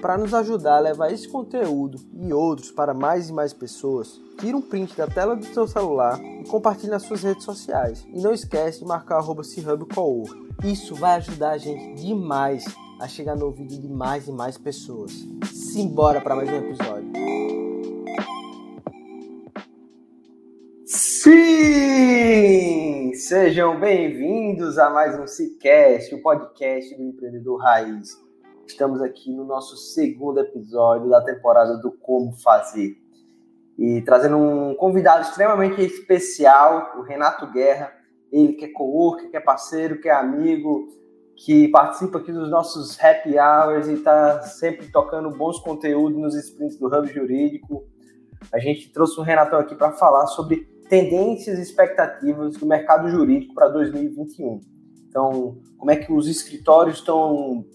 para nos ajudar a levar esse conteúdo e outros para mais e mais pessoas, tira um print da tela do seu celular e compartilhe nas suas redes sociais. E não esquece de marcar arroba Isso vai ajudar a gente demais a chegar no ouvido de mais e mais pessoas. Simbora para mais um episódio. Sim! Sejam bem-vindos a mais um Cicast, o podcast do empreendedor raiz. Estamos aqui no nosso segundo episódio da temporada do Como Fazer. E trazendo um convidado extremamente especial, o Renato Guerra. Ele que é co-worker, que é parceiro, que é amigo, que participa aqui dos nossos happy hours e está sempre tocando bons conteúdos nos sprints do Hub Jurídico. A gente trouxe o Renato aqui para falar sobre tendências e expectativas do mercado jurídico para 2021. Então, como é que os escritórios estão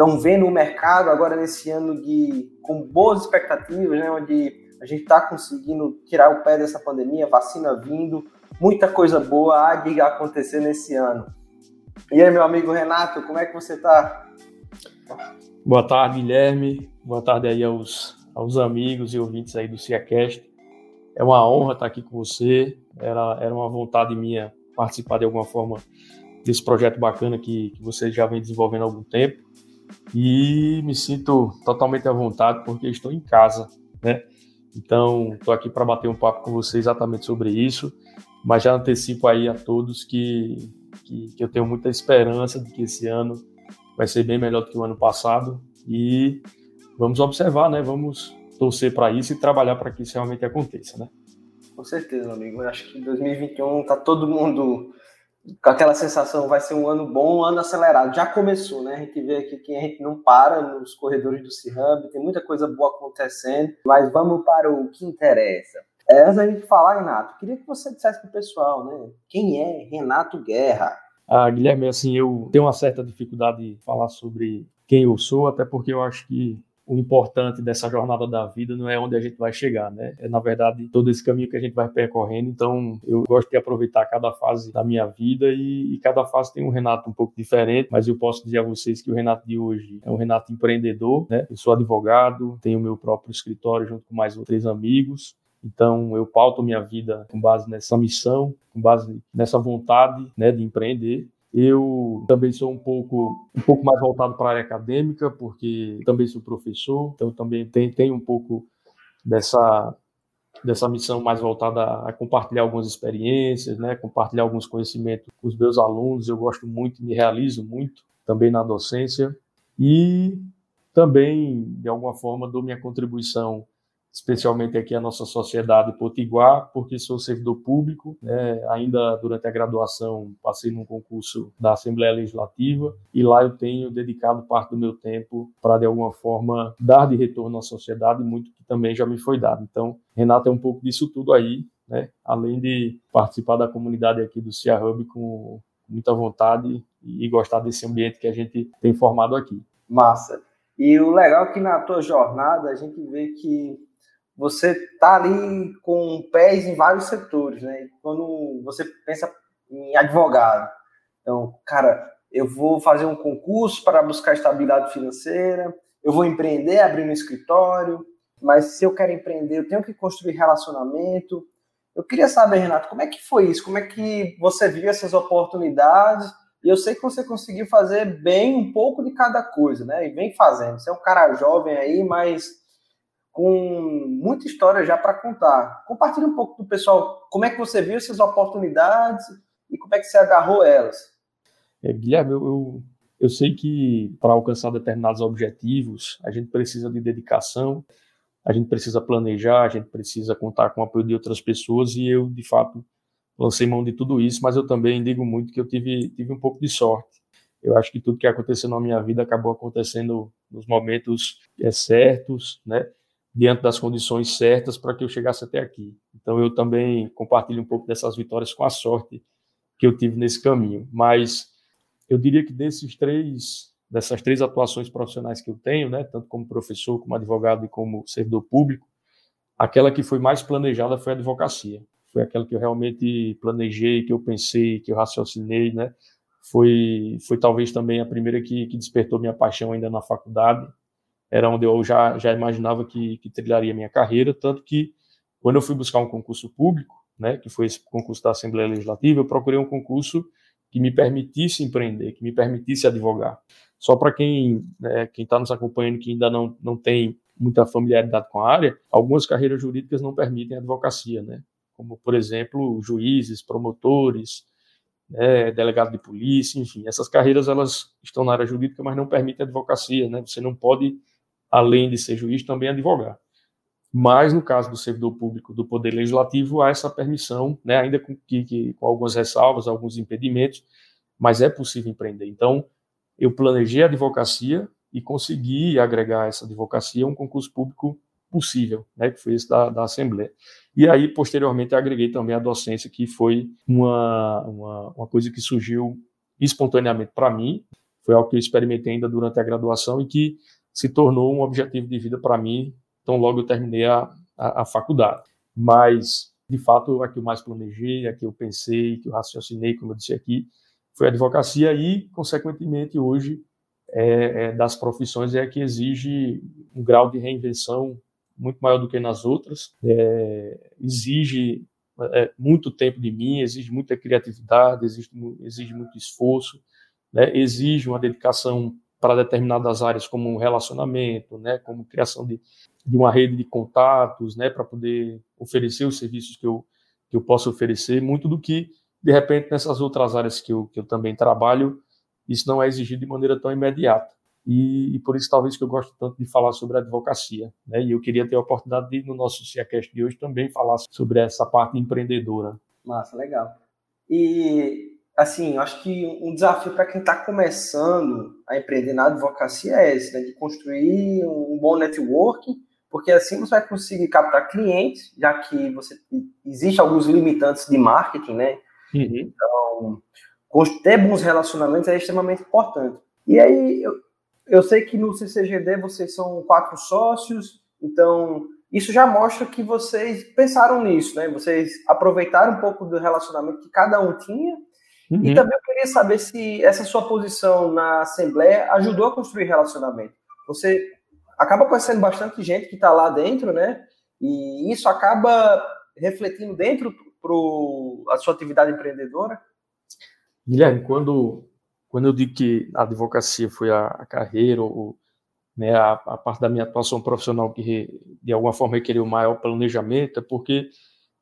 estão vendo o mercado agora nesse ano de com boas expectativas, né, onde a gente está conseguindo tirar o pé dessa pandemia, vacina vindo, muita coisa boa há de acontecer nesse ano. E aí, meu amigo Renato, como é que você está? Boa tarde, Guilherme. Boa tarde aí aos, aos amigos e ouvintes aí do CiaCast. É uma honra estar aqui com você. Era, era uma vontade minha participar de alguma forma desse projeto bacana que, que você já vem desenvolvendo há algum tempo e me sinto totalmente à vontade porque estou em casa, né? Então, estou aqui para bater um papo com você exatamente sobre isso, mas já antecipo aí a todos que, que, que, eu tenho muita esperança de que esse ano vai ser bem melhor do que o ano passado e vamos observar, né? Vamos torcer para isso e trabalhar para que isso realmente aconteça, né? Com certeza, amigo. Eu acho que 2021 tá todo mundo com aquela sensação, vai ser um ano bom, um ano acelerado. Já começou, né? A gente vê aqui que a gente não para nos corredores do C-Hub, tem muita coisa boa acontecendo, mas vamos para o que interessa. É, antes da gente falar, Renato, queria que você dissesse para o pessoal, né? Quem é Renato Guerra? Ah, Guilherme, assim, eu tenho uma certa dificuldade de falar sobre quem eu sou, até porque eu acho que o importante dessa jornada da vida não é onde a gente vai chegar, né? É, na verdade, todo esse caminho que a gente vai percorrendo. Então, eu gosto de aproveitar cada fase da minha vida e, e, cada fase tem um Renato um pouco diferente, mas eu posso dizer a vocês que o Renato de hoje é um Renato empreendedor, né? Eu sou advogado, tenho meu próprio escritório junto com mais três amigos. Então, eu pauto minha vida com base nessa missão, com base nessa vontade né, de empreender. Eu também sou um pouco, um pouco mais voltado para a área acadêmica, porque também sou professor, então também tenho, tenho um pouco dessa, dessa missão mais voltada a compartilhar algumas experiências, né, compartilhar alguns conhecimentos com os meus alunos. Eu gosto muito, me realizo muito também na docência e também, de alguma forma, dou minha contribuição especialmente aqui a nossa sociedade potiguar, porque sou servidor público, né? ainda durante a graduação passei num concurso da Assembleia Legislativa e lá eu tenho dedicado parte do meu tempo para de alguma forma dar de retorno à sociedade muito que também já me foi dado. Então, Renato é um pouco disso tudo aí, né? Além de participar da comunidade aqui do Cia Hub com muita vontade e gostar desse ambiente que a gente tem formado aqui. Massa. E o legal é que na tua jornada a gente vê que você está ali com pés em vários setores, né? Quando você pensa em advogado, então, cara, eu vou fazer um concurso para buscar estabilidade financeira, eu vou empreender, abrir um escritório, mas se eu quero empreender, eu tenho que construir relacionamento. Eu queria saber, Renato, como é que foi isso? Como é que você viu essas oportunidades? E eu sei que você conseguiu fazer bem um pouco de cada coisa, né? E vem fazendo. Você é um cara jovem aí, mas com muita história já para contar. Compartilhe um pouco do pessoal como é que você viu essas oportunidades e como é que você agarrou elas. É, Guilherme, eu, eu, eu sei que para alcançar determinados objetivos a gente precisa de dedicação, a gente precisa planejar, a gente precisa contar com o apoio de outras pessoas e eu, de fato, lancei mão de tudo isso, mas eu também digo muito que eu tive, tive um pouco de sorte. Eu acho que tudo que aconteceu na minha vida acabou acontecendo nos momentos é, certos, né? Diante das condições certas para que eu chegasse até aqui. Então eu também compartilho um pouco dessas vitórias com a sorte que eu tive nesse caminho. Mas eu diria que desses três, dessas três atuações profissionais que eu tenho, né, tanto como professor, como advogado e como servidor público, aquela que foi mais planejada foi a advocacia. Foi aquela que eu realmente planejei, que eu pensei, que eu raciocinei, né? Foi, foi talvez também a primeira que, que despertou minha paixão ainda na faculdade era onde eu já, já imaginava que, que trilharia minha carreira, tanto que quando eu fui buscar um concurso público, né, que foi esse concurso da Assembleia Legislativa, eu procurei um concurso que me permitisse empreender, que me permitisse advogar. Só para quem né, quem está nos acompanhando que ainda não, não tem muita familiaridade com a área, algumas carreiras jurídicas não permitem advocacia, né? Como por exemplo juízes, promotores, né, delegado de polícia, enfim, essas carreiras elas estão na área jurídica, mas não permitem advocacia, né? Você não pode além de ser juiz, também advogar. Mas, no caso do servidor público do Poder Legislativo, há essa permissão, né, ainda com, que, que, com algumas ressalvas, alguns impedimentos, mas é possível empreender. Então, eu planejei a advocacia e consegui agregar essa advocacia a um concurso público possível, né, que foi esse da, da Assembleia. E aí, posteriormente, agreguei também a docência, que foi uma, uma, uma coisa que surgiu espontaneamente para mim, foi algo que eu experimentei ainda durante a graduação e que se tornou um objetivo de vida para mim, então logo eu terminei a, a, a, faculdade. Mas, de fato, a que eu mais planejei, a que eu pensei, que eu raciocinei, como eu disse aqui, foi a advocacia e, consequentemente, hoje, é, é, das profissões é a que exige um grau de reinvenção muito maior do que nas outras, é, exige é, muito tempo de mim, exige muita criatividade, exige, exige muito esforço, né, exige uma dedicação para determinadas áreas como relacionamento, né, como criação de, de uma rede de contatos, né, para poder oferecer os serviços que eu, que eu posso oferecer, muito do que, de repente, nessas outras áreas que eu, que eu também trabalho, isso não é exigido de maneira tão imediata. E, e, por isso talvez que eu gosto tanto de falar sobre a advocacia, né? E eu queria ter a oportunidade de no nosso CIACast de hoje também falar sobre essa parte empreendedora. Massa, legal. E assim, acho que um desafio para quem está começando a empreender na advocacia é esse, né? De construir um bom networking, porque assim você vai conseguir captar clientes, já que você existe alguns limitantes de marketing, né? Uhum. Então, ter bons relacionamentos é extremamente importante. E aí, eu, eu sei que no CCGD vocês são quatro sócios, então isso já mostra que vocês pensaram nisso, né? Vocês aproveitaram um pouco do relacionamento que cada um tinha Uhum. E também eu queria saber se essa sua posição na Assembleia ajudou a construir relacionamento. Você acaba conhecendo bastante gente que está lá dentro, né? E isso acaba refletindo dentro para a sua atividade empreendedora? Guilherme, quando, quando eu digo que a advocacia foi a, a carreira, ou, né, a, a, parte da minha atuação profissional que de alguma forma requeriu maior planejamento, é porque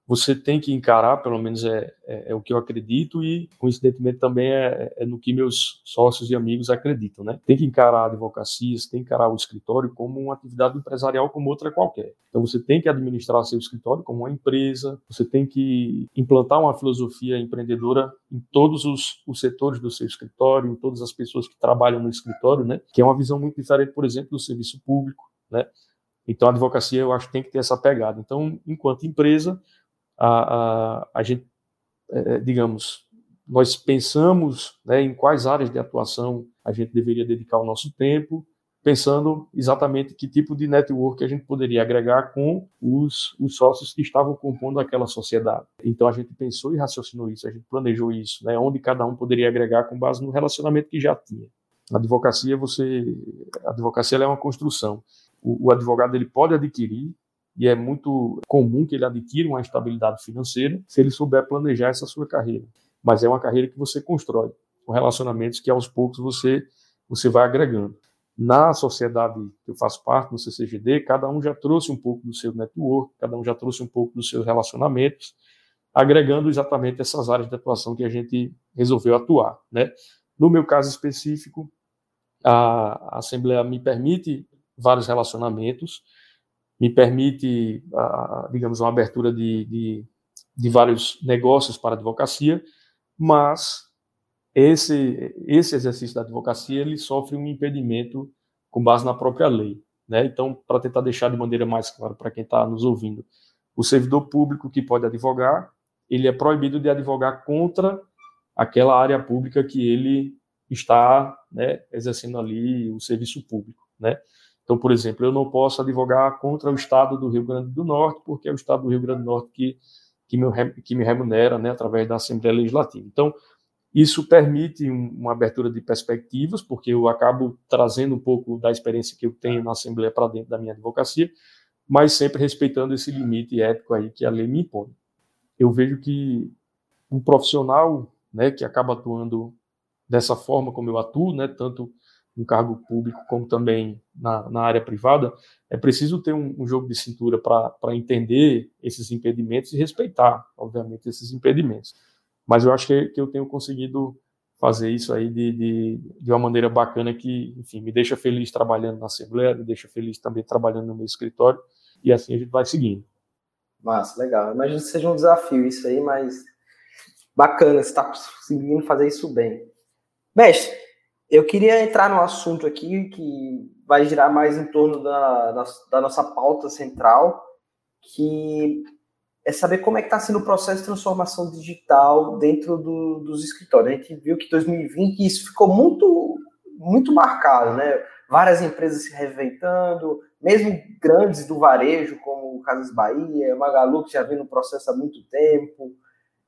você tem que encarar, pelo menos é, é, é, o que eu acredito, e coincidentemente também é, é, no que meus sócios e amigos acreditam, né? Tem que encarar a advocacia, tem que encarar o escritório como uma atividade empresarial como outra qualquer. Então você tem que administrar seu escritório como uma empresa, você tem que implantar uma filosofia empreendedora em todos os, os setores do seu escritório, em todas as pessoas que trabalham no escritório, né? Que é uma visão muito diferente, por exemplo, do serviço público, né? Então a advocacia eu acho tem que ter essa pegada. Então, enquanto empresa, a, a, a gente, é, é, digamos, nós pensamos né, em quais áreas de atuação a gente deveria dedicar o nosso tempo, pensando exatamente que tipo de network a gente poderia agregar com os, os sócios que estavam compondo aquela sociedade. Então a gente pensou e raciocinou isso, a gente planejou isso, né, onde cada um poderia agregar com base no relacionamento que já tinha. A advocacia, você, a advocacia é uma construção. O, o advogado ele pode adquirir e é muito comum que ele adquira uma estabilidade financeira se ele souber planejar essa sua carreira. Mas é uma carreira que você constrói, com relacionamentos que aos poucos você, você vai agregando. Na sociedade que eu faço parte, no CCGD, cada um já trouxe um pouco do seu network, cada um já trouxe um pouco dos seus relacionamentos, agregando exatamente essas áreas de atuação que a gente resolveu atuar. Né? No meu caso específico, a Assembleia me permite vários relacionamentos, me permite, digamos, uma abertura de, de, de vários negócios para a advocacia, mas esse, esse exercício da advocacia ele sofre um impedimento com base na própria lei. Né? Então, para tentar deixar de maneira mais clara para quem está nos ouvindo, o servidor público que pode advogar, ele é proibido de advogar contra aquela área pública que ele está né, exercendo ali o serviço público. Né? Então, por exemplo, eu não posso advogar contra o Estado do Rio Grande do Norte, porque é o Estado do Rio Grande do Norte que, que, me, que me remunera né, através da Assembleia Legislativa. Então, isso permite uma abertura de perspectivas, porque eu acabo trazendo um pouco da experiência que eu tenho na Assembleia para dentro da minha advocacia, mas sempre respeitando esse limite ético aí que a lei me impõe. Eu vejo que um profissional né, que acaba atuando dessa forma como eu atuo, né, tanto no cargo público como também na, na área privada, é preciso ter um, um jogo de cintura para entender esses impedimentos e respeitar, obviamente, esses impedimentos. Mas eu acho que, que eu tenho conseguido fazer isso aí de, de, de, uma maneira bacana que, enfim, me deixa feliz trabalhando na Assembleia, me deixa feliz também trabalhando no meu escritório, e assim a gente vai seguindo. Massa, legal. Imagino que seja um desafio isso aí, mas bacana, você está conseguindo fazer isso bem. Mestre, eu queria entrar no assunto aqui que vai girar mais em torno da, da nossa pauta central, que é saber como é que está sendo o processo de transformação digital dentro do, dos escritórios. A gente viu que 2020 isso ficou muito, muito marcado, né? Várias empresas se reinventando, mesmo grandes do varejo, como Casas Bahia, Magalu, que já vem no processo há muito tempo.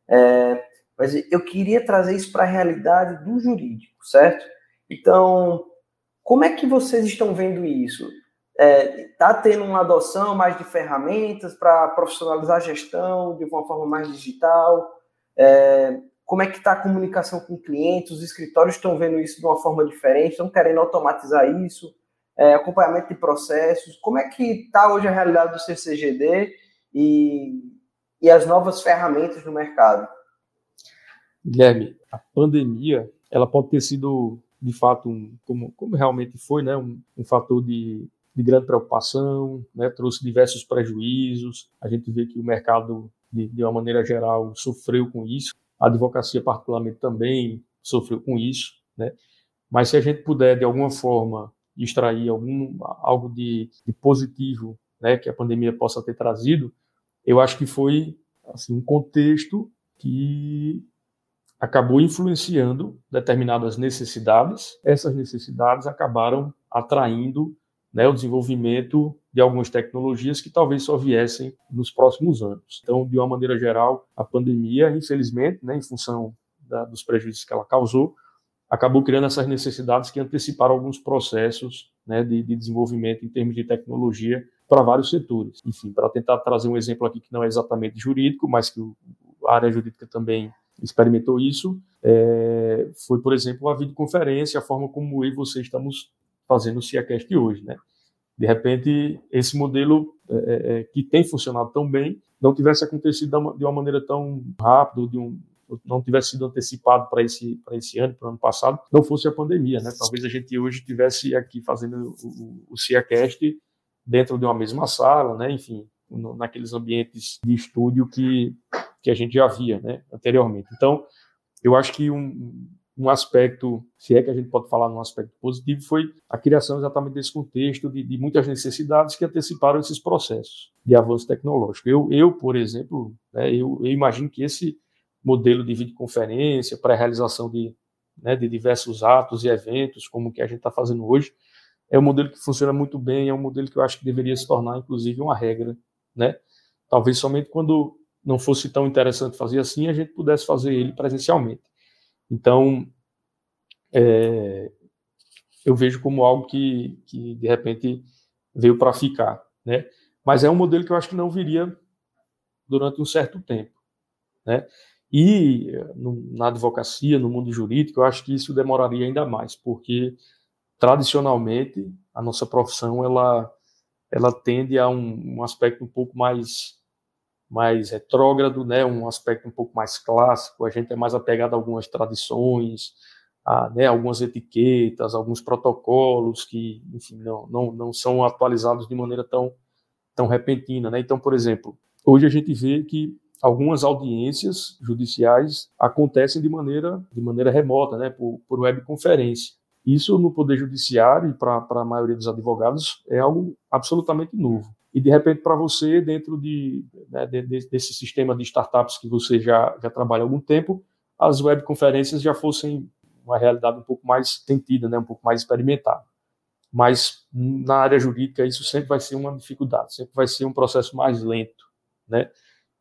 É, mas eu queria trazer isso para a realidade do jurídico, certo? Então, como é que vocês estão vendo isso? Está é, tá tendo uma adoção mais de ferramentas para profissionalizar a gestão de uma forma mais digital? É, como é que está a comunicação com clientes? Os escritórios estão vendo isso de uma forma diferente, estão querendo automatizar isso? É, acompanhamento de processos? Como é que está hoje a realidade do CCGD e, e as novas ferramentas no mercado? Guilherme, a pandemia ela pode ter sido de fato um, como, como realmente foi, né, um, um fator de de grande preocupação, né, trouxe diversos prejuízos. A gente vê que o mercado, de, de uma maneira geral, sofreu com isso. A advocacia, particularmente, também sofreu com isso. Né? Mas se a gente puder, de alguma forma, extrair algum, algo de, de positivo né, que a pandemia possa ter trazido, eu acho que foi assim, um contexto que acabou influenciando determinadas necessidades. Essas necessidades acabaram atraindo né, o desenvolvimento de algumas tecnologias que talvez só viessem nos próximos anos. Então, de uma maneira geral, a pandemia, infelizmente, né, em função da, dos prejuízos que ela causou, acabou criando essas necessidades que anteciparam alguns processos né, de, de desenvolvimento em termos de tecnologia para vários setores. Enfim, para tentar trazer um exemplo aqui que não é exatamente jurídico, mas que a área jurídica também experimentou isso, é, foi, por exemplo, a videoconferência, a forma como eu e você estamos fazendo o CIACast hoje, né? De repente, esse modelo é, é, é, que tem funcionado tão bem não tivesse acontecido de uma maneira tão rápida, de um, não tivesse sido antecipado para esse, esse ano, para o ano passado, não fosse a pandemia, né? Talvez a gente hoje estivesse aqui fazendo o, o, o CIACast dentro de uma mesma sala, né? Enfim, no, naqueles ambientes de estúdio que, que a gente já via, né? Anteriormente. Então, eu acho que um, um aspecto, se é que a gente pode falar num aspecto positivo, foi a criação exatamente desse contexto de, de muitas necessidades que anteciparam esses processos de avanço tecnológico. Eu, eu por exemplo, né, eu, eu, imagino que esse modelo de videoconferência para a realização de, né, de diversos atos e eventos, como o que a gente está fazendo hoje, é um modelo que funciona muito bem, é um modelo que eu acho que deveria se tornar, inclusive, uma regra, né? Talvez somente quando não fosse tão interessante fazer assim, a gente pudesse fazer ele presencialmente. Então, é, eu vejo como algo que, que de repente veio para ficar, né? Mas é um modelo que eu acho que não viria durante um certo tempo, né? E no, na advocacia, no mundo jurídico, eu acho que isso demoraria ainda mais, porque tradicionalmente a nossa profissão ela ela tende a um, um aspecto um pouco mais mais retrógrado, né, um aspecto um pouco mais clássico, a gente é mais apegado a algumas tradições, a, né, algumas etiquetas, alguns protocolos que, enfim, não, não, não são atualizados de maneira tão, tão repentina. Né? Então, por exemplo, hoje a gente vê que algumas audiências judiciais acontecem de maneira, de maneira remota, né, por, por webconferência. Isso no Poder Judiciário e para a maioria dos advogados é algo absolutamente novo. E de repente, para você, dentro de, né, de, desse sistema de startups que você já, já trabalha há algum tempo, as webconferências já fossem uma realidade um pouco mais tentida, né, um pouco mais experimentada. Mas na área jurídica isso sempre vai ser uma dificuldade, sempre vai ser um processo mais lento, né?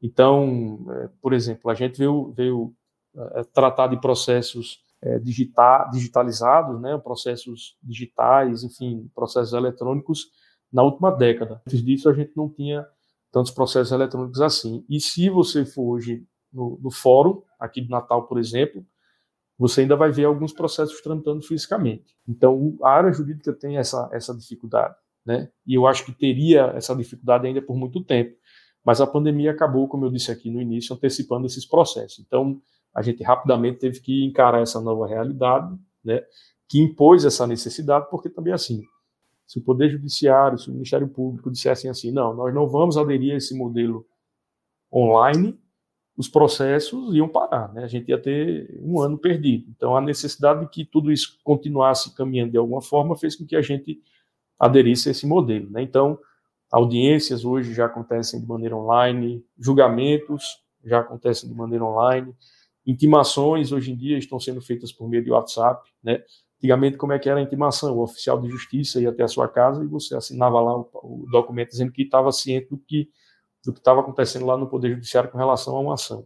Então, é, por exemplo, a gente veio, veio é, tratar de processos é, digita, digitalizados, né, processos digitais, enfim, processos eletrônicos na última década. Antes disso, a gente não tinha tantos processos eletrônicos assim. E se você for hoje no, no fórum, aqui do Natal, por exemplo, você ainda vai ver alguns processos tramitando fisicamente. Então, a área jurídica tem essa, essa dificuldade, né? E eu acho que teria essa dificuldade ainda por muito tempo. Mas a pandemia acabou, como eu disse aqui no início, antecipando esses processos. Então, a gente rapidamente teve que encarar essa nova realidade, né? Que impôs essa necessidade, porque também assim, se o Poder Judiciário, se o Ministério Público dissessem assim, não, nós não vamos aderir a esse modelo online, os processos iam parar, né? A gente ia ter um ano perdido. Então, a necessidade de que tudo isso continuasse caminhando de alguma forma fez com que a gente aderisse a esse modelo, né? Então, audiências hoje já acontecem de maneira online, julgamentos já acontecem de maneira online, intimações hoje em dia estão sendo feitas por meio de WhatsApp, né? Antigamente, como é que era a intimação? O oficial de justiça ia até a sua casa e você assinava lá o, o documento dizendo que estava ciente do que do que estava acontecendo lá no Poder Judiciário com relação a uma ação.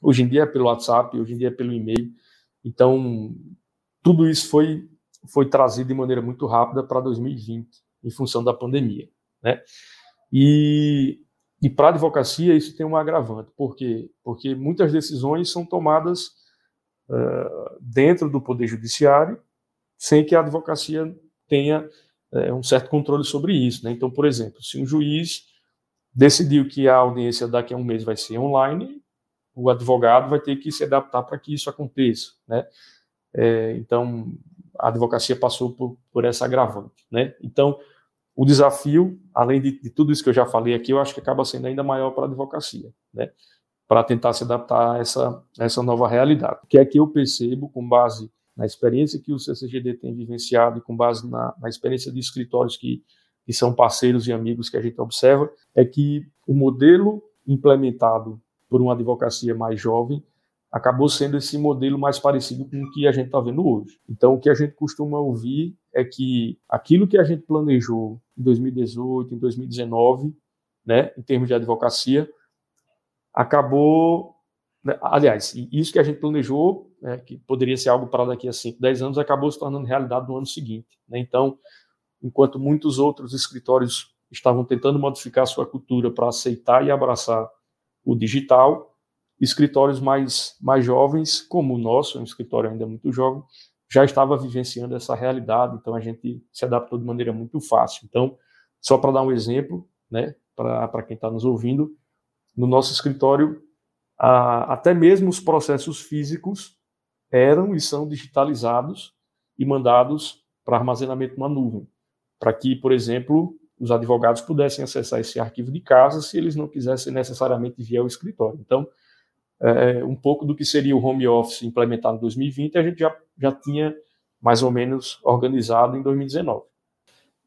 Hoje em dia é pelo WhatsApp, hoje em dia é pelo e-mail. Então, tudo isso foi, foi trazido de maneira muito rápida para 2020, em função da pandemia. Né? E, e para a advocacia, isso tem um agravante. Por quê? Porque muitas decisões são tomadas uh, dentro do Poder Judiciário, sem que a advocacia tenha uh, um certo controle sobre isso. Né? Então, por exemplo, se um juiz decidiu que a audiência daqui a um mês vai ser online, o advogado vai ter que se adaptar para que isso aconteça, né? É, então, a advocacia passou por, por essa agravante, né? Então, o desafio, além de, de, tudo isso que eu já falei aqui, eu acho que acaba sendo ainda maior para a advocacia, né? Para tentar se adaptar a essa, essa nova realidade. O que é que eu percebo, com base na experiência que o CCGD tem vivenciado e com base na, na experiência de escritórios que que são parceiros e amigos que a gente observa, é que o modelo implementado por uma advocacia mais jovem acabou sendo esse modelo mais parecido com o que a gente está vendo hoje. Então, o que a gente costuma ouvir é que aquilo que a gente planejou em 2018, em 2019, né, em termos de advocacia, acabou. Né, aliás, isso que a gente planejou, né, que poderia ser algo para daqui a 5, 10 anos, acabou se tornando realidade no ano seguinte. Né? Então, enquanto muitos outros escritórios estavam tentando modificar sua cultura para aceitar e abraçar o digital, escritórios mais, mais jovens, como o nosso, um escritório ainda muito jovem, já estava vivenciando essa realidade, então a gente se adaptou de maneira muito fácil. Então, só para dar um exemplo, né, para quem está nos ouvindo, no nosso escritório, a, até mesmo os processos físicos eram e são digitalizados e mandados para armazenamento numa nuvem para que, por exemplo, os advogados pudessem acessar esse arquivo de casa se eles não quisessem necessariamente vir ao escritório. Então, é, um pouco do que seria o home office implementado em 2020, a gente já, já tinha mais ou menos organizado em 2019.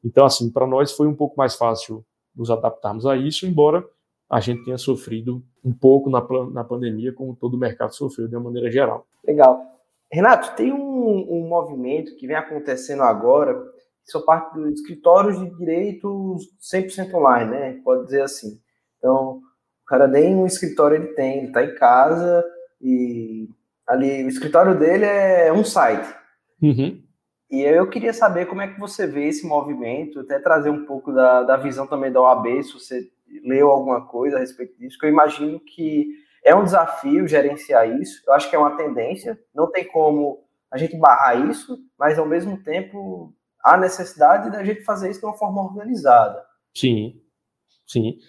Então, assim, para nós foi um pouco mais fácil nos adaptarmos a isso, embora a gente tenha sofrido um pouco na, na pandemia, como todo o mercado sofreu de uma maneira geral. Legal. Renato, tem um, um movimento que vem acontecendo agora são parte dos escritórios de direito 100% online, né? Pode dizer assim. Então, o cara nem um escritório ele tem, ele está em casa e ali o escritório dele é um site. Uhum. E eu queria saber como é que você vê esse movimento, até trazer um pouco da, da visão também da OAB, se você leu alguma coisa a respeito disso, que eu imagino que é um desafio gerenciar isso. Eu acho que é uma tendência, não tem como a gente barrar isso, mas ao mesmo tempo há necessidade da gente fazer isso de uma forma organizada. Sim, sim.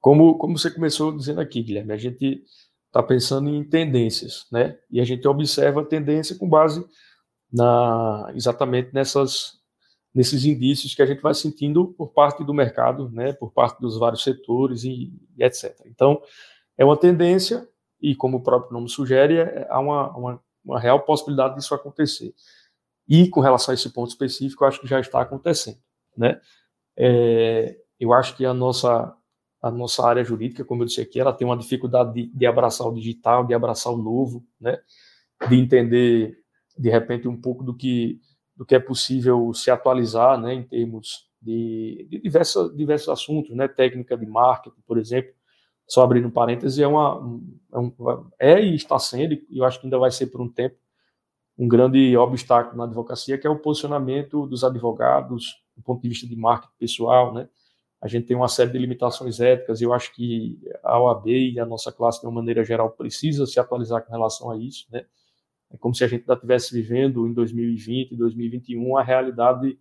Como, como você começou dizendo aqui, Guilherme, a gente está pensando em tendências, né? E a gente observa a tendência com base na exatamente nessas nesses indícios que a gente vai sentindo por parte do mercado, né? Por parte dos vários setores e, e etc. Então, é uma tendência e, como o próprio nome sugere, é, há uma, uma, uma real possibilidade disso acontecer. E com relação a esse ponto específico, eu acho que já está acontecendo, né? É, eu acho que a nossa a nossa área jurídica, como eu disse aqui, ela tem uma dificuldade de, de abraçar o digital, de abraçar o novo, né? De entender de repente um pouco do que do que é possível se atualizar, né? Em termos de, de diversos diversos assuntos, né? Técnica de marketing, por exemplo. Só abrindo parênteses, é uma é, um, é e está sendo, e eu acho que ainda vai ser por um tempo um grande obstáculo na advocacia, que é o posicionamento dos advogados do ponto de vista de marketing pessoal, né? A gente tem uma série de limitações éticas e eu acho que a OAB e a nossa classe, de uma maneira geral, precisa se atualizar com relação a isso, né? É como se a gente ainda estivesse vivendo em 2020, 2021, a realidade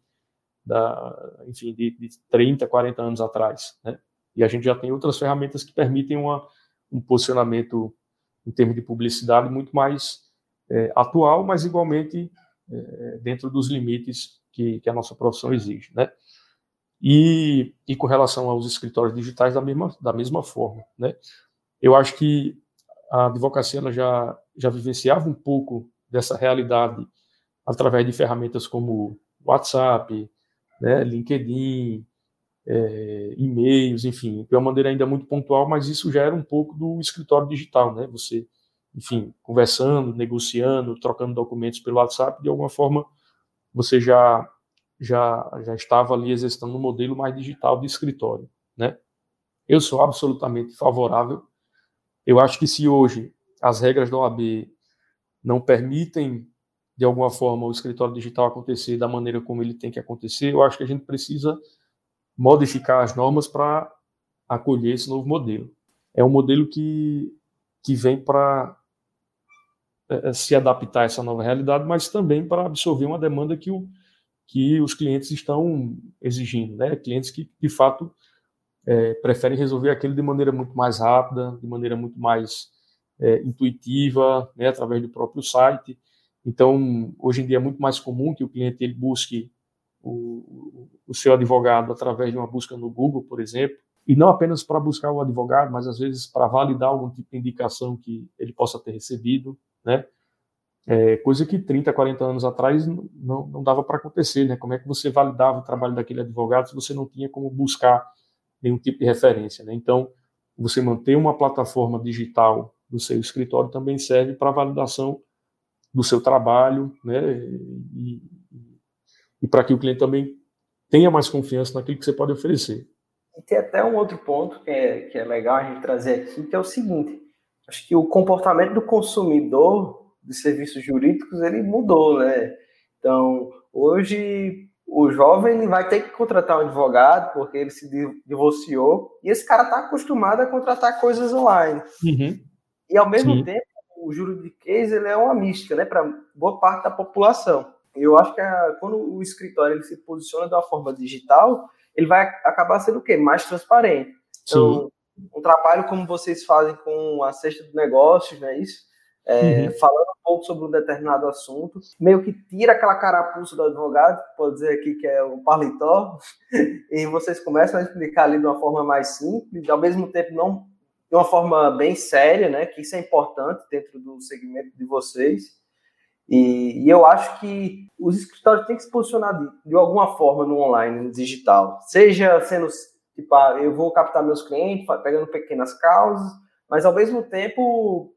da, enfim, de, de 30, 40 anos atrás, né? E a gente já tem outras ferramentas que permitem uma, um posicionamento em termos de publicidade muito mais é, atual, mas igualmente é, dentro dos limites que, que, a nossa profissão exige, né? E, e com relação aos escritórios digitais da mesma, da mesma forma, né? Eu acho que a advocacia ela já, já vivenciava um pouco dessa realidade através de ferramentas como WhatsApp, né, LinkedIn, é, e-mails, enfim, de uma maneira ainda muito pontual, mas isso já era um pouco do escritório digital, né? Você enfim, conversando, negociando, trocando documentos pelo WhatsApp, de alguma forma você já já já estava ali exercitando um modelo mais digital de escritório, né? Eu sou absolutamente favorável. Eu acho que se hoje as regras da OAB não permitem de alguma forma o escritório digital acontecer da maneira como ele tem que acontecer, eu acho que a gente precisa modificar as normas para acolher esse novo modelo. É um modelo que, que vem para é, é, se adaptar a essa nova realidade, mas também para absorver uma demanda que, o, que os clientes estão exigindo, né? Clientes que, de fato, é, preferem resolver aquilo de maneira muito mais rápida, de maneira muito mais é, intuitiva, né? através do próprio site. Então, hoje em dia é muito mais comum que o cliente ele busque o, o seu advogado através de uma busca no Google, por exemplo, e não apenas para buscar o advogado, mas às vezes para validar algum tipo de indicação que ele possa ter recebido, né? É, coisa que 30, 40 anos atrás não, não dava para acontecer, né? Como é que você validava o trabalho daquele advogado se você não tinha como buscar nenhum tipo de referência, né? Então, você manter uma plataforma digital do seu escritório também serve para validação do seu trabalho, né? E, e para que o cliente também tenha mais confiança naquilo que você pode oferecer. E tem até um outro ponto que é, que é legal a gente trazer aqui, que é o seguinte: acho que o comportamento do consumidor de serviços jurídicos ele mudou, né? Então, hoje o jovem ele vai ter que contratar um advogado porque ele se divorciou e esse cara está acostumado a contratar coisas online. Uhum. E ao mesmo Sim. tempo, o juridiquês ele é uma mística, né, para boa parte da população. Eu acho que a, quando o escritório ele se posiciona de uma forma digital, ele vai acabar sendo o quê? Mais transparente. Então, Sim um trabalho como vocês fazem com a cesta de negócios, não é isso? É, uhum. Falando um pouco sobre um determinado assunto, meio que tira aquela carapuça do advogado, pode dizer aqui que é o paletó, e vocês começam a explicar ali de uma forma mais simples, ao mesmo tempo não de uma forma bem séria, né? Que isso é importante dentro do segmento de vocês. E, e, eu acho que os escritórios têm que se posicionar de, de alguma forma no online, no digital, seja sendo Tipo, ah, eu vou captar meus clientes, pegando pequenas causas, mas ao mesmo tempo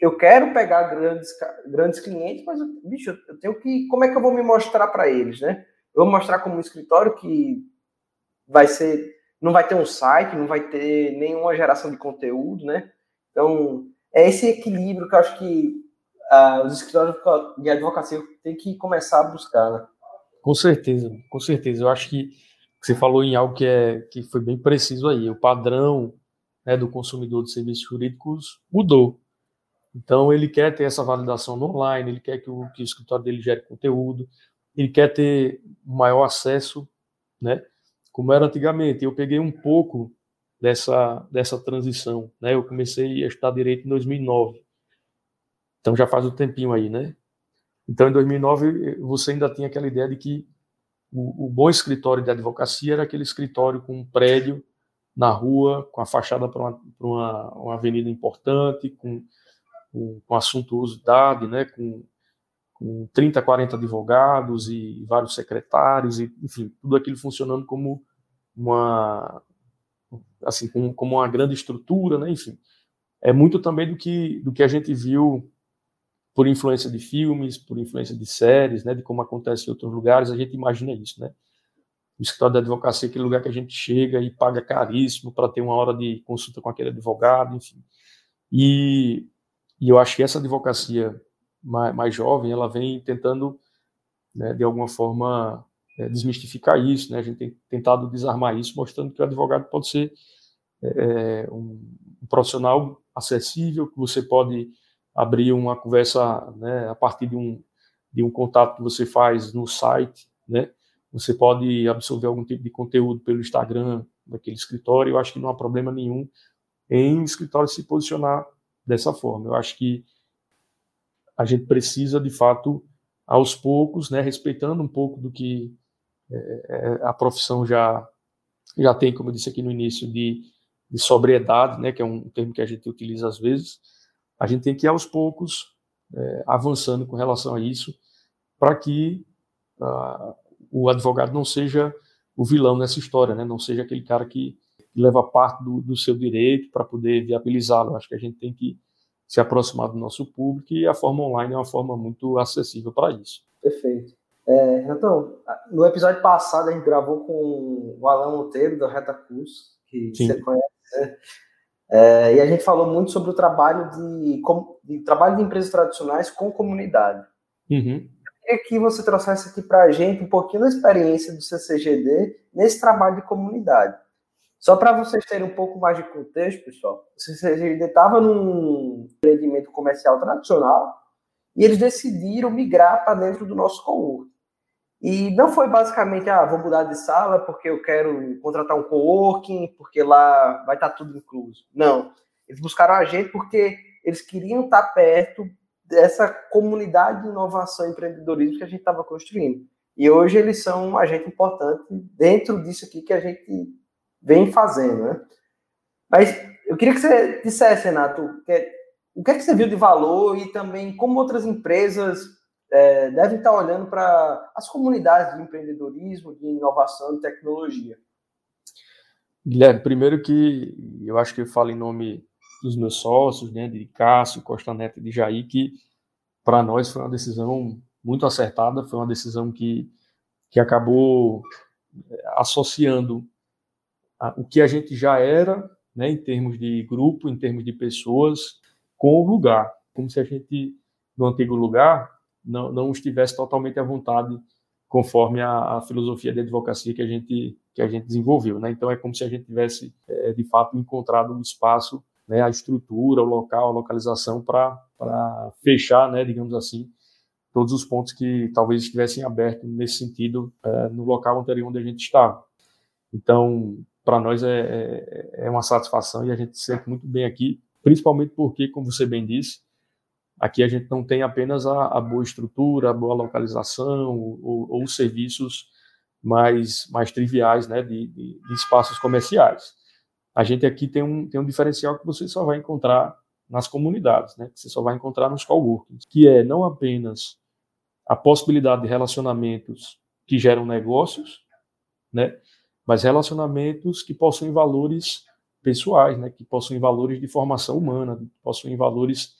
eu quero pegar grandes, grandes clientes, mas, bicho, eu tenho que. Como é que eu vou me mostrar para eles, né? Eu vou mostrar como um escritório que vai ser. Não vai ter um site, não vai ter nenhuma geração de conteúdo, né? Então, é esse equilíbrio que eu acho que uh, os escritórios de advocacia têm que começar a buscar, né? Com certeza, com certeza. Eu acho que você falou em algo que, é, que foi bem preciso aí. O padrão né, do consumidor de serviços jurídicos mudou. Então, ele quer ter essa validação no online, ele quer que o, que o escritório dele gere conteúdo, ele quer ter maior acesso, né? Como era antigamente. Eu peguei um pouco dessa, dessa transição, né? Eu comecei a estudar direito em 2009. Então, já faz um tempinho aí, né? Então, em 2009, você ainda tinha aquela ideia de que o, o, bom escritório de advocacia era aquele escritório com um prédio na rua, com a fachada para uma, uma, uma, avenida importante, com, com, com né, com, com 30, 40 advogados e vários secretários, e, enfim, tudo aquilo funcionando como uma, assim, como, como uma grande estrutura, né, enfim. É muito também do que, do que a gente viu por influência de filmes, por influência de séries, né, de como acontece em outros lugares, a gente imagina isso, né? O escritório da advocacia é aquele lugar que a gente chega e paga caríssimo para ter uma hora de consulta com aquele advogado, enfim. E, e eu acho que essa advocacia mais, mais jovem, ela vem tentando, né, de alguma forma, é, desmistificar isso, né? A gente tem tentado desarmar isso, mostrando que o advogado pode ser é, um, um profissional acessível, que você pode abrir uma conversa né, a partir de um, de um contato que você faz no site, né? Você pode absorver algum tipo de conteúdo pelo Instagram daquele escritório. Eu acho que não há problema nenhum em o escritório se posicionar dessa forma. Eu acho que a gente precisa, de fato, aos poucos, né, respeitando um pouco do que é, é a profissão já já tem, como eu disse aqui no início, de, de sobriedade, né, que é um termo que a gente utiliza às vezes, a gente tem que ir aos poucos é, avançando com relação a isso, para que uh, o advogado não seja o vilão nessa história, né? não seja aquele cara que leva parte do, do seu direito para poder viabilizá-lo. Acho que a gente tem que se aproximar do nosso público e a forma online é uma forma muito acessível para isso. Perfeito. É, então, no episódio passado a gente gravou com o Alan Monteiro, da Reta Curso, que Sim. você conhece, né? É, e a gente falou muito sobre o trabalho de, de, trabalho de empresas tradicionais com comunidade. Uhum. queria que você trouxesse aqui para a gente um pouquinho da experiência do CCGD nesse trabalho de comunidade. Só para vocês terem um pouco mais de contexto, pessoal, o CCGD estava num empreendimento comercial tradicional e eles decidiram migrar para dentro do nosso coworking. E não foi basicamente, ah, vou mudar de sala porque eu quero contratar um coworking, porque lá vai estar tá tudo incluso. Não. Eles buscaram a gente porque eles queriam estar tá perto dessa comunidade de inovação e empreendedorismo que a gente estava construindo. E hoje eles são um agente importante dentro disso aqui que a gente vem fazendo, né? Mas eu queria que você dissesse, Renato, o que é que você viu de valor e também como outras empresas é, devem estar olhando para as comunidades de empreendedorismo, de inovação e tecnologia. Guilherme, primeiro que eu acho que eu falo em nome dos meus sócios, né, de Cássio, Costa Neto e de Jair, que para nós foi uma decisão muito acertada, foi uma decisão que, que acabou é, associando a, o que a gente já era, né, em termos de grupo, em termos de pessoas, com o lugar. Como se a gente, no antigo lugar, não, não estivesse totalmente à vontade conforme a, a, filosofia de advocacia que a gente que a gente desenvolveu, né? Então é como se a gente tivesse é, de fato encontrado um espaço, né, a estrutura, o local, a localização para fechar, né, digamos assim, todos os pontos que talvez estivessem abertos nesse sentido é, no local anterior onde a gente estava. Então, para nós é, é, é uma satisfação e a gente se sente muito bem aqui, principalmente porque, como você bem disse, Aqui a gente não tem apenas a, a boa estrutura, a boa localização ou, ou serviços mais, mais triviais né, de, de, de, espaços comerciais. A gente aqui tem um, tem um diferencial que você só vai encontrar nas comunidades, né, que você só vai encontrar nos coworkings, que é não apenas a possibilidade de relacionamentos que geram negócios, né, mas relacionamentos que possuem valores pessoais, né, que possuem valores de formação humana, que possuem valores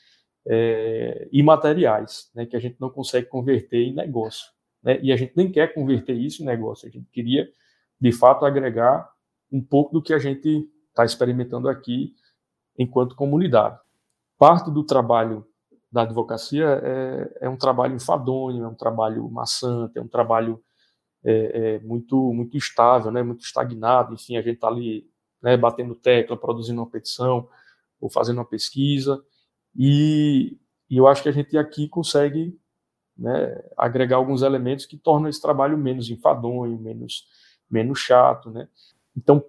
é, imateriais, né, que a gente não consegue converter em negócio. Né, e a gente nem quer converter isso em negócio, a gente queria, de fato, agregar um pouco do que a gente está experimentando aqui enquanto comunidade. Parte do trabalho da advocacia é, é, um trabalho enfadonho, é um trabalho maçante, é um trabalho é, é muito muito estável, né, muito estagnado. Enfim, a gente está ali né, batendo tecla, produzindo uma petição ou fazendo uma pesquisa e, e eu acho que a gente aqui consegue né, agregar alguns elementos que tornam esse trabalho menos enfadonho, menos, menos chato. Né? Então,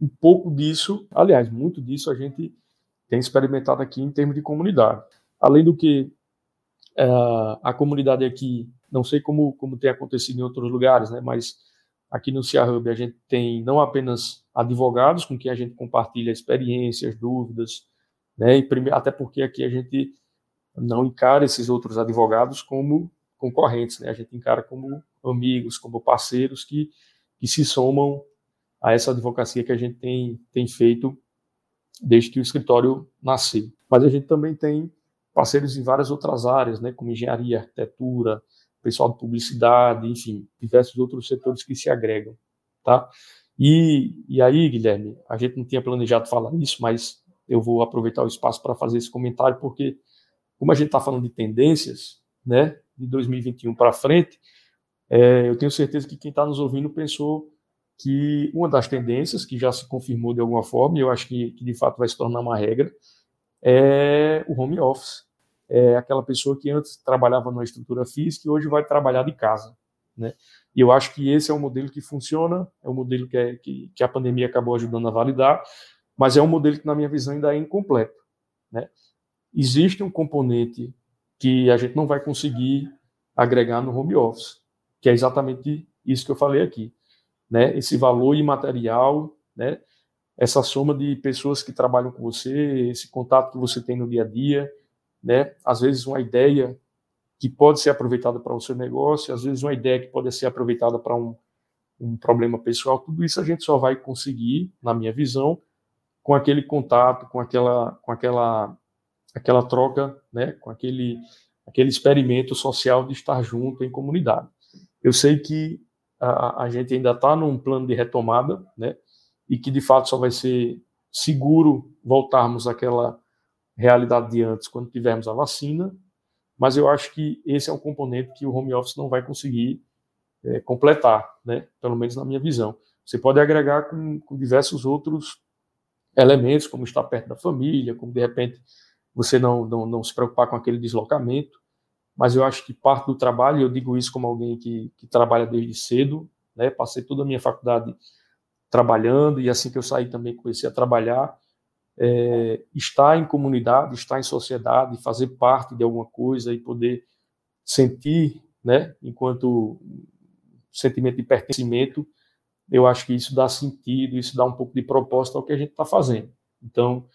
um pouco disso, aliás, muito disso a gente tem experimentado aqui em termos de comunidade. Além do que uh, a comunidade aqui, não sei como, como tem acontecido em outros lugares, né, mas aqui no CIA Hub a gente tem não apenas advogados com quem a gente compartilha experiências, dúvidas, né? E até porque aqui a gente não encara esses outros advogados como concorrentes, né? A gente encara como amigos, como parceiros que, que se somam a essa advocacia que a gente tem, tem feito desde que o escritório nasceu. Mas a gente também tem parceiros em várias outras áreas, né, como engenharia, arquitetura, pessoal de publicidade, enfim, diversos outros setores que se agregam, tá? E, e aí, Guilherme, a gente não tinha planejado falar isso, mas eu vou aproveitar o espaço para fazer esse comentário, porque como a gente está falando de tendências, né, de 2021 para frente, é, eu tenho certeza que quem está nos ouvindo pensou que uma das tendências, que já se confirmou de alguma forma, e eu acho que, que de fato vai se tornar uma regra, é o home office. É aquela pessoa que antes trabalhava numa estrutura física e hoje vai trabalhar de casa. Né? E eu acho que esse é um modelo que funciona, é um modelo que, é, que, que a pandemia acabou ajudando a validar, mas é um modelo que, na minha visão, ainda é incompleto. Né? Existe um componente que a gente não vai conseguir agregar no home office, que é exatamente isso que eu falei aqui né, esse valor imaterial, né, essa soma de pessoas que trabalham com você, esse contato que você tem no dia a dia, né, às vezes uma ideia que pode ser aproveitada para o seu negócio, às vezes uma ideia que pode ser aproveitada para um, um problema pessoal, tudo isso a gente só vai conseguir, na minha visão, com aquele contato, com aquela, com aquela, aquela troca, né, com aquele, aquele experimento social de estar junto em comunidade. Eu sei que a, a gente ainda está num plano de retomada, né? E que de fato só vai ser seguro voltarmos àquela realidade de antes quando tivermos a vacina. Mas eu acho que esse é um componente que o home office não vai conseguir é, completar, né? Pelo menos na minha visão. Você pode agregar com, com diversos outros elementos, como estar perto da família, como de repente você não, não, não se preocupar com aquele deslocamento, mas eu acho que parte do trabalho, eu digo isso como alguém que, que trabalha desde cedo, né, passei toda a minha faculdade trabalhando, e assim que eu saí também comecei a trabalhar, é, estar em comunidade, estar em sociedade, fazer parte de alguma coisa e poder sentir, né, enquanto sentimento de pertencimento, eu acho que isso dá sentido, isso dá um pouco de propósito ao que a gente está fazendo. Então,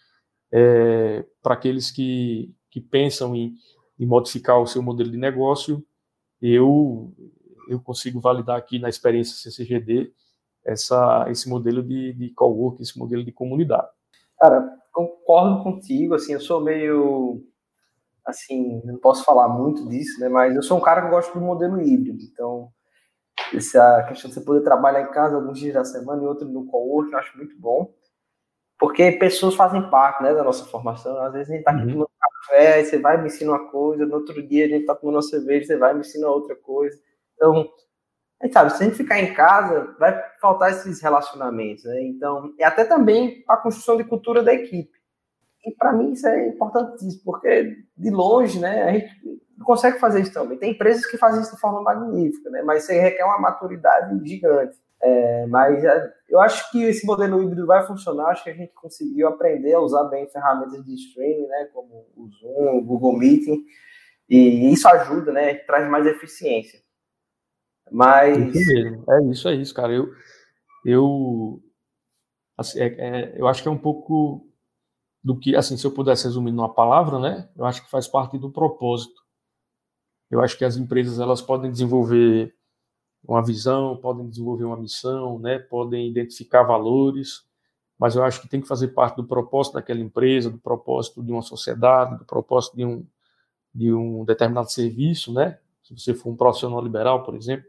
é, para aqueles que, que pensam em e modificar o seu modelo de negócio, eu eu consigo validar aqui na experiência CCGD essa, esse modelo de, de coworking, esse modelo de comunidade. Cara, concordo contigo, assim, eu sou meio, assim, não posso falar muito disso, né, mas eu sou um cara que gosta do modelo híbrido, então essa questão de você poder trabalhar em casa alguns dias da semana e outro no coworking, eu acho muito bom, porque pessoas fazem parte, né, da nossa formação, às vezes a gente tá aqui uhum café, aí você vai me ensina uma coisa, no outro dia a gente tá tomando uma cerveja, você vai me ensina outra coisa. Então, aí, sabe, se a gente ficar em casa, vai faltar esses relacionamentos, né? Então, e até também a construção de cultura da equipe. E para mim isso é importantíssimo, porque de longe, né, a gente consegue fazer isso também. Tem empresas que fazem isso de forma magnífica, né? Mas você requer uma maturidade gigante. É, mas é, eu acho que esse modelo híbrido vai funcionar. Acho que a gente conseguiu aprender a usar bem ferramentas de streaming, né, como o Zoom, o Google Meeting, e isso ajuda, né, traz mais eficiência. Mas é isso, é isso, cara. Eu, eu, assim, é, é, eu acho que é um pouco do que, assim, se eu pudesse resumir numa palavra, né, eu acho que faz parte do propósito. Eu acho que as empresas elas podem desenvolver uma visão, podem desenvolver uma missão, né, podem identificar valores, mas eu acho que tem que fazer parte do propósito daquela empresa, do propósito de uma sociedade, do propósito de um, de um determinado serviço, né? Se você for um profissional liberal, por exemplo,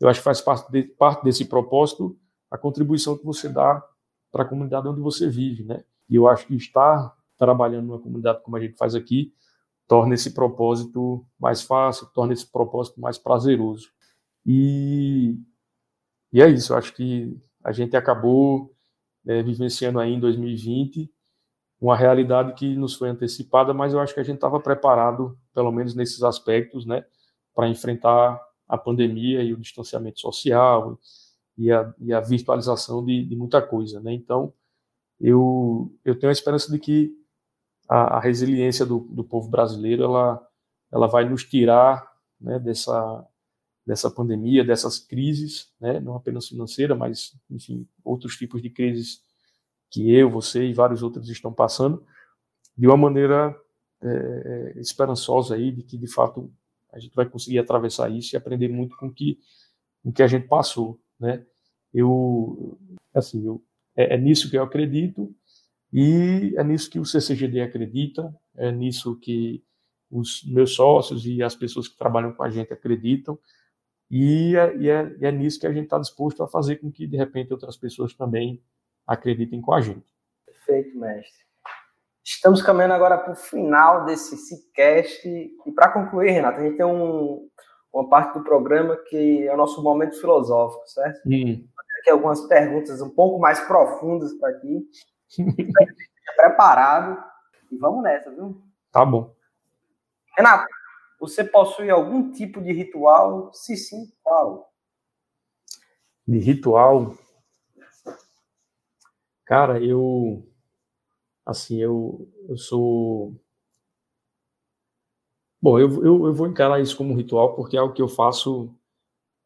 eu acho que faz parte, de, parte desse propósito a contribuição que você dá para a comunidade onde você vive, né? E eu acho que estar trabalhando numa comunidade como a gente faz aqui torna esse propósito mais fácil, torna esse propósito mais prazeroso. E, e é isso, eu acho que a gente acabou né, vivenciando aí em 2020 uma realidade que nos foi antecipada, mas eu acho que a gente estava preparado, pelo menos nesses aspectos, né, para enfrentar a pandemia e o distanciamento social e a, e a virtualização de, de, muita coisa, né? Então, eu, eu tenho a esperança de que a, a resiliência do, do povo brasileiro ela, ela vai nos tirar né, dessa dessa pandemia, dessas crises, né, não apenas financeira, mas, enfim, outros tipos de crises que eu, você e vários outros estão passando, de uma maneira é, esperançosa aí, de que, de fato, a gente vai conseguir atravessar isso e aprender muito com que, o que a gente passou, né. Eu, assim, eu, é, é nisso que eu acredito e é nisso que o CCGD acredita, é nisso que os meus sócios e as pessoas que trabalham com a gente acreditam, e é, e é, e é nisso que a gente está disposto a fazer com que, de repente, outras pessoas também acreditem com a gente. Perfeito, mestre. Estamos caminhando agora para o final desse Cicast. E para concluir, Renato, a gente tem um, uma parte do programa que é o nosso momento filosófico, certo? Hum. Aqui algumas perguntas um pouco mais profundas para ti. preparado. E vamos nessa, viu? Tá bom. Renato, você possui algum tipo de ritual? Se sim, qual? De ritual? Cara, eu. Assim, eu, eu sou. Bom, eu, eu, eu vou encarar isso como um ritual porque é algo que eu faço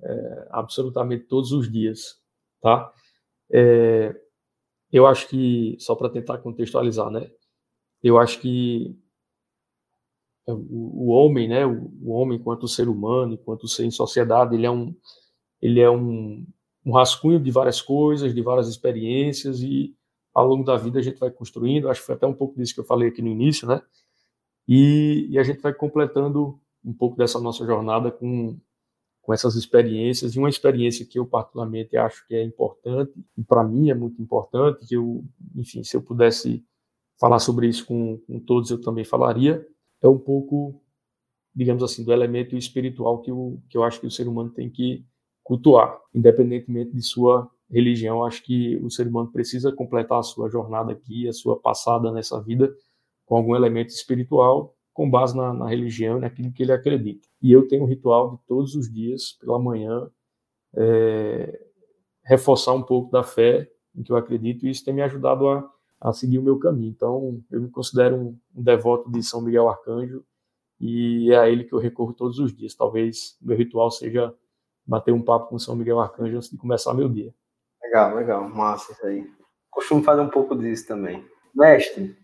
é, absolutamente todos os dias, tá? É, eu acho que, só para tentar contextualizar, né? Eu acho que o, o homem, né, o, o, homem enquanto ser humano, enquanto ser em sociedade, ele é um, ele é um, um rascunho de várias coisas, de várias experiências e ao longo da vida a gente vai construindo, acho que foi até um pouco disso que eu falei aqui no início, né, e, e a gente vai completando um pouco dessa nossa jornada com, com essas experiências, e uma experiência que eu particularmente acho que é importante, e para mim é muito importante, que eu, enfim, se eu pudesse falar sobre isso com, com todos, eu também falaria, é um pouco, digamos assim, do elemento espiritual que, eu que eu acho que o ser humano tem que cultuar, independentemente de sua religião. Acho que o ser humano precisa completar a sua jornada aqui, a sua passada nessa vida, com algum elemento espiritual, com base na, na religião, naquilo que ele acredita. E eu tenho um ritual de todos os dias, pela manhã, é, reforçar um pouco da fé em que eu acredito, e isso tem me ajudado a a seguir o meu caminho. Então, eu me considero um, um devoto de São Miguel Arcanjo e é a ele que eu recorro todos os dias. Talvez meu ritual seja bater um papo com São Miguel Arcanjo antes de começar meu dia. Legal, legal, massa isso aí. Costumo fazer um pouco disso também. Mestre,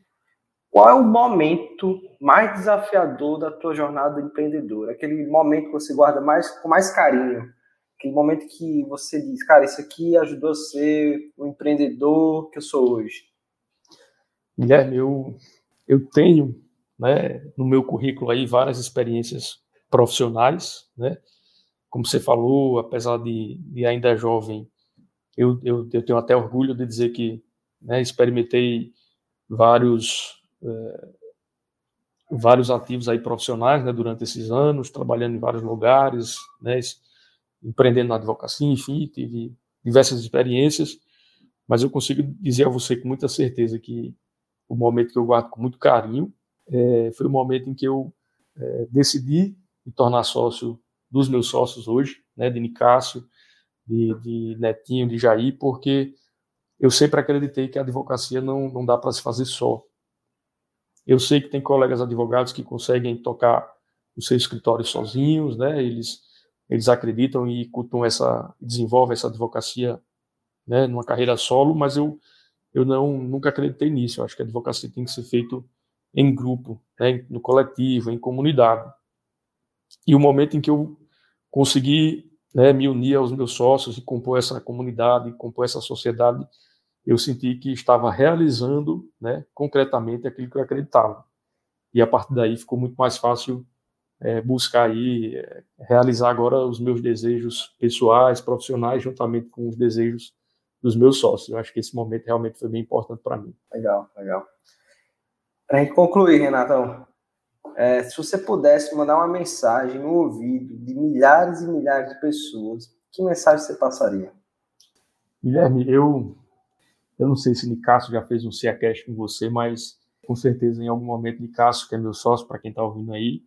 qual é o momento mais desafiador da tua jornada empreendedora? Aquele momento que você guarda mais com mais carinho? Aquele momento que você diz, cara, isso aqui ajudou a ser o empreendedor que eu sou hoje. Guilherme, eu, eu tenho né, no meu currículo aí várias experiências profissionais, né? Como você falou, apesar de, de ainda jovem, eu, eu, eu, tenho até orgulho de dizer que né, experimentei vários é, vários ativos aí profissionais né, durante esses anos, trabalhando em vários lugares, né, empreendendo na advocacia, enfim, tive diversas experiências, mas eu consigo dizer a você com muita certeza que o momento que eu guardo com muito carinho. É, foi o momento em que eu é, decidi me tornar sócio dos meus sócios hoje, né, de Nicásio, de, de Netinho, de Jair, porque eu sempre acreditei que a advocacia não, não dá para se fazer só. Eu sei que tem colegas advogados que conseguem tocar o seu escritório sozinhos, né, eles, eles acreditam e cultuam essa, desenvolvem essa advocacia né, numa carreira solo, mas eu eu não nunca acreditei nisso. Eu acho que a advocacia tem que ser feito em grupo, né, no coletivo, em comunidade. E o momento em que eu consegui né, me unir aos meus sócios e compor essa comunidade, compor essa sociedade, eu senti que estava realizando né, concretamente aquilo que eu acreditava. E a partir daí ficou muito mais fácil é, buscar aí, é, realizar agora os meus desejos pessoais, profissionais, juntamente com os desejos dos meus sócios. Eu acho que esse momento realmente foi bem importante para mim. Legal, legal. Para gente concluir, Renatão, é, se você pudesse mandar uma mensagem no ouvido de milhares e milhares de pessoas, que mensagem você passaria? Guilherme, eu, eu não sei se Nicasso já fez um CIACast com você, mas com certeza em algum momento Nicasso, que é meu sócio, para quem está ouvindo aí,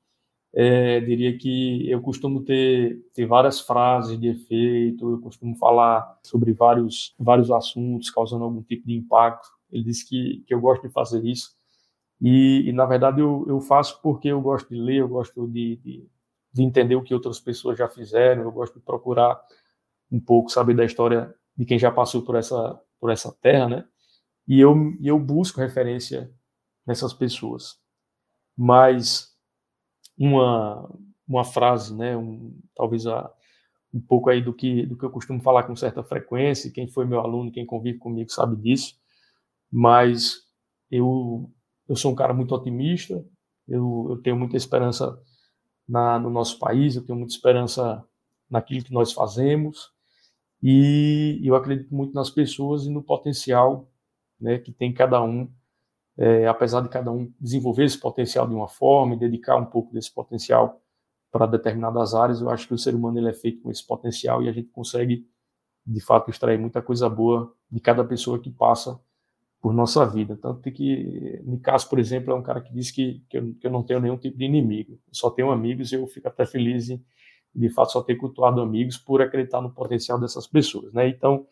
é, diria que eu costumo ter, ter várias frases de efeito, eu costumo falar sobre vários, vários assuntos, causando algum tipo de impacto. Ele disse que, que eu gosto de fazer isso. E, e na verdade, eu, eu faço porque eu gosto de ler, eu gosto de, de, de entender o que outras pessoas já fizeram, eu gosto de procurar um pouco saber da história de quem já passou por essa, por essa terra, né? E eu, eu busco referência nessas pessoas. Mas uma, uma frase, né? Um, talvez a, um pouco aí do que, do que eu costumo falar com certa frequência, quem foi meu aluno, quem convive comigo sabe disso, mas eu, eu sou um cara muito otimista, eu, eu tenho muita esperança na, no nosso país, eu tenho muita esperança naquilo que nós fazemos, e eu acredito muito nas pessoas e no potencial né, que tem cada um, é, apesar de cada um desenvolver esse potencial de uma forma e dedicar um pouco desse potencial para determinadas áreas, eu acho que o ser humano ele é feito com esse potencial e a gente consegue, de fato, extrair muita coisa boa de cada pessoa que passa por nossa vida. Tanto que, Nicasso, por exemplo, é um cara que diz que, que eu, que, eu, não tenho nenhum tipo de inimigo, só tenho amigos e eu fico até feliz em, de fato, só ter cultuado amigos por acreditar no potencial dessas pessoas. Né? Então,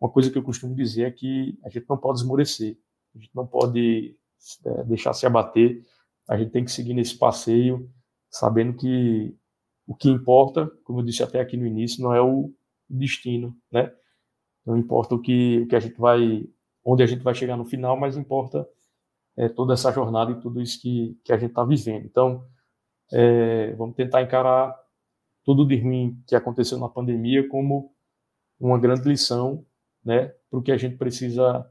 uma coisa que eu costumo dizer é que a gente não pode esmorecer, a gente não pode é, deixar se abater, a gente tem que seguir nesse passeio, sabendo que o que importa, como eu disse até aqui no início, não é o destino, né? Não importa o que, o que a gente vai, onde a gente vai chegar no final, mas importa é, toda essa jornada e tudo isso que, que a gente está vivendo. Então, é, vamos tentar encarar tudo de ruim que aconteceu na pandemia como uma grande lição, né, para o que a gente precisa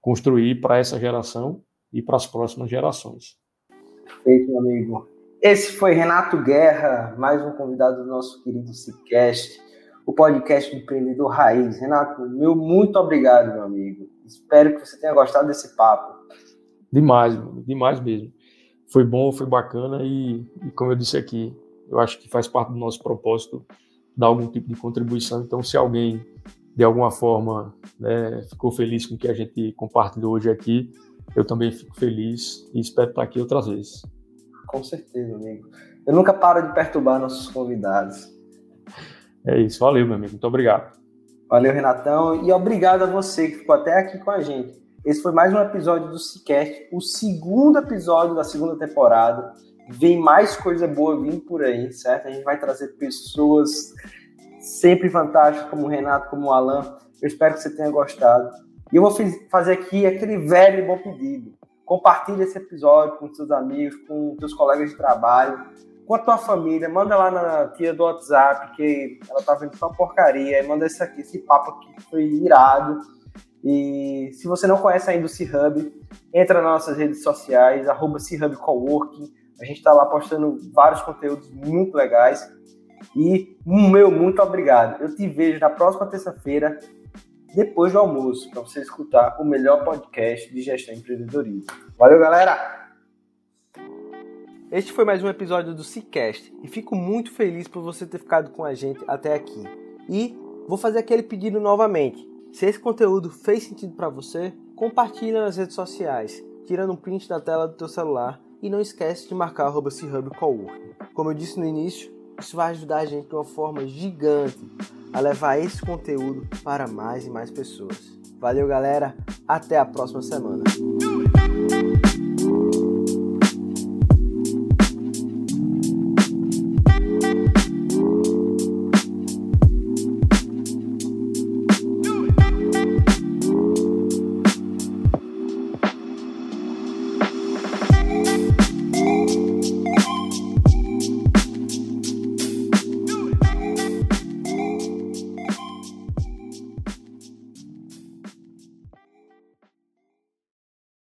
construir para essa geração e para as próximas gerações. Perfeito, meu amigo. Esse foi Renato Guerra, mais um convidado do nosso querido Cicast, o podcast do Empreendedor Raiz. Renato, meu muito obrigado, meu amigo. Espero que você tenha gostado desse papo. Demais, demais mesmo. Foi bom, foi bacana e, e como eu disse aqui, eu acho que faz parte do nosso propósito dar algum tipo de contribuição. Então, se alguém de alguma forma né, ficou feliz com o que a gente compartilhou hoje aqui, eu também fico feliz e espero estar aqui outras vezes. Com certeza, amigo. Eu nunca paro de perturbar nossos convidados. É isso, valeu, meu amigo. Muito obrigado. Valeu, Renatão. E obrigado a você que ficou até aqui com a gente. Esse foi mais um episódio do Cicast, o segundo episódio da segunda temporada. Vem mais coisa boa vindo por aí, certo? A gente vai trazer pessoas sempre fantásticas, como o Renato, como o Alan. Eu espero que você tenha gostado. E eu vou fazer aqui aquele velho e bom pedido. Compartilhe esse episódio com seus amigos, com seus colegas de trabalho, com a tua família. Manda lá na tia do WhatsApp, que ela tá vendo só porcaria. Manda esse aqui, esse papo aqui que foi irado. E se você não conhece ainda o C-Hub, entra nas nossas redes sociais, arroba C-Hub Coworking. A gente está lá postando vários conteúdos muito legais. E meu muito obrigado. Eu te vejo na próxima terça-feira depois do almoço, para você escutar o melhor podcast de gestão e empreendedorismo. Valeu, galera! Este foi mais um episódio do Cicast e fico muito feliz por você ter ficado com a gente até aqui. E vou fazer aquele pedido novamente. Se esse conteúdo fez sentido para você, compartilha nas redes sociais, tirando um print da tela do teu celular e não esquece de marcar arroba Como eu disse no início, isso vai ajudar a gente de uma forma gigante a levar esse conteúdo para mais e mais pessoas. Valeu, galera. Até a próxima semana.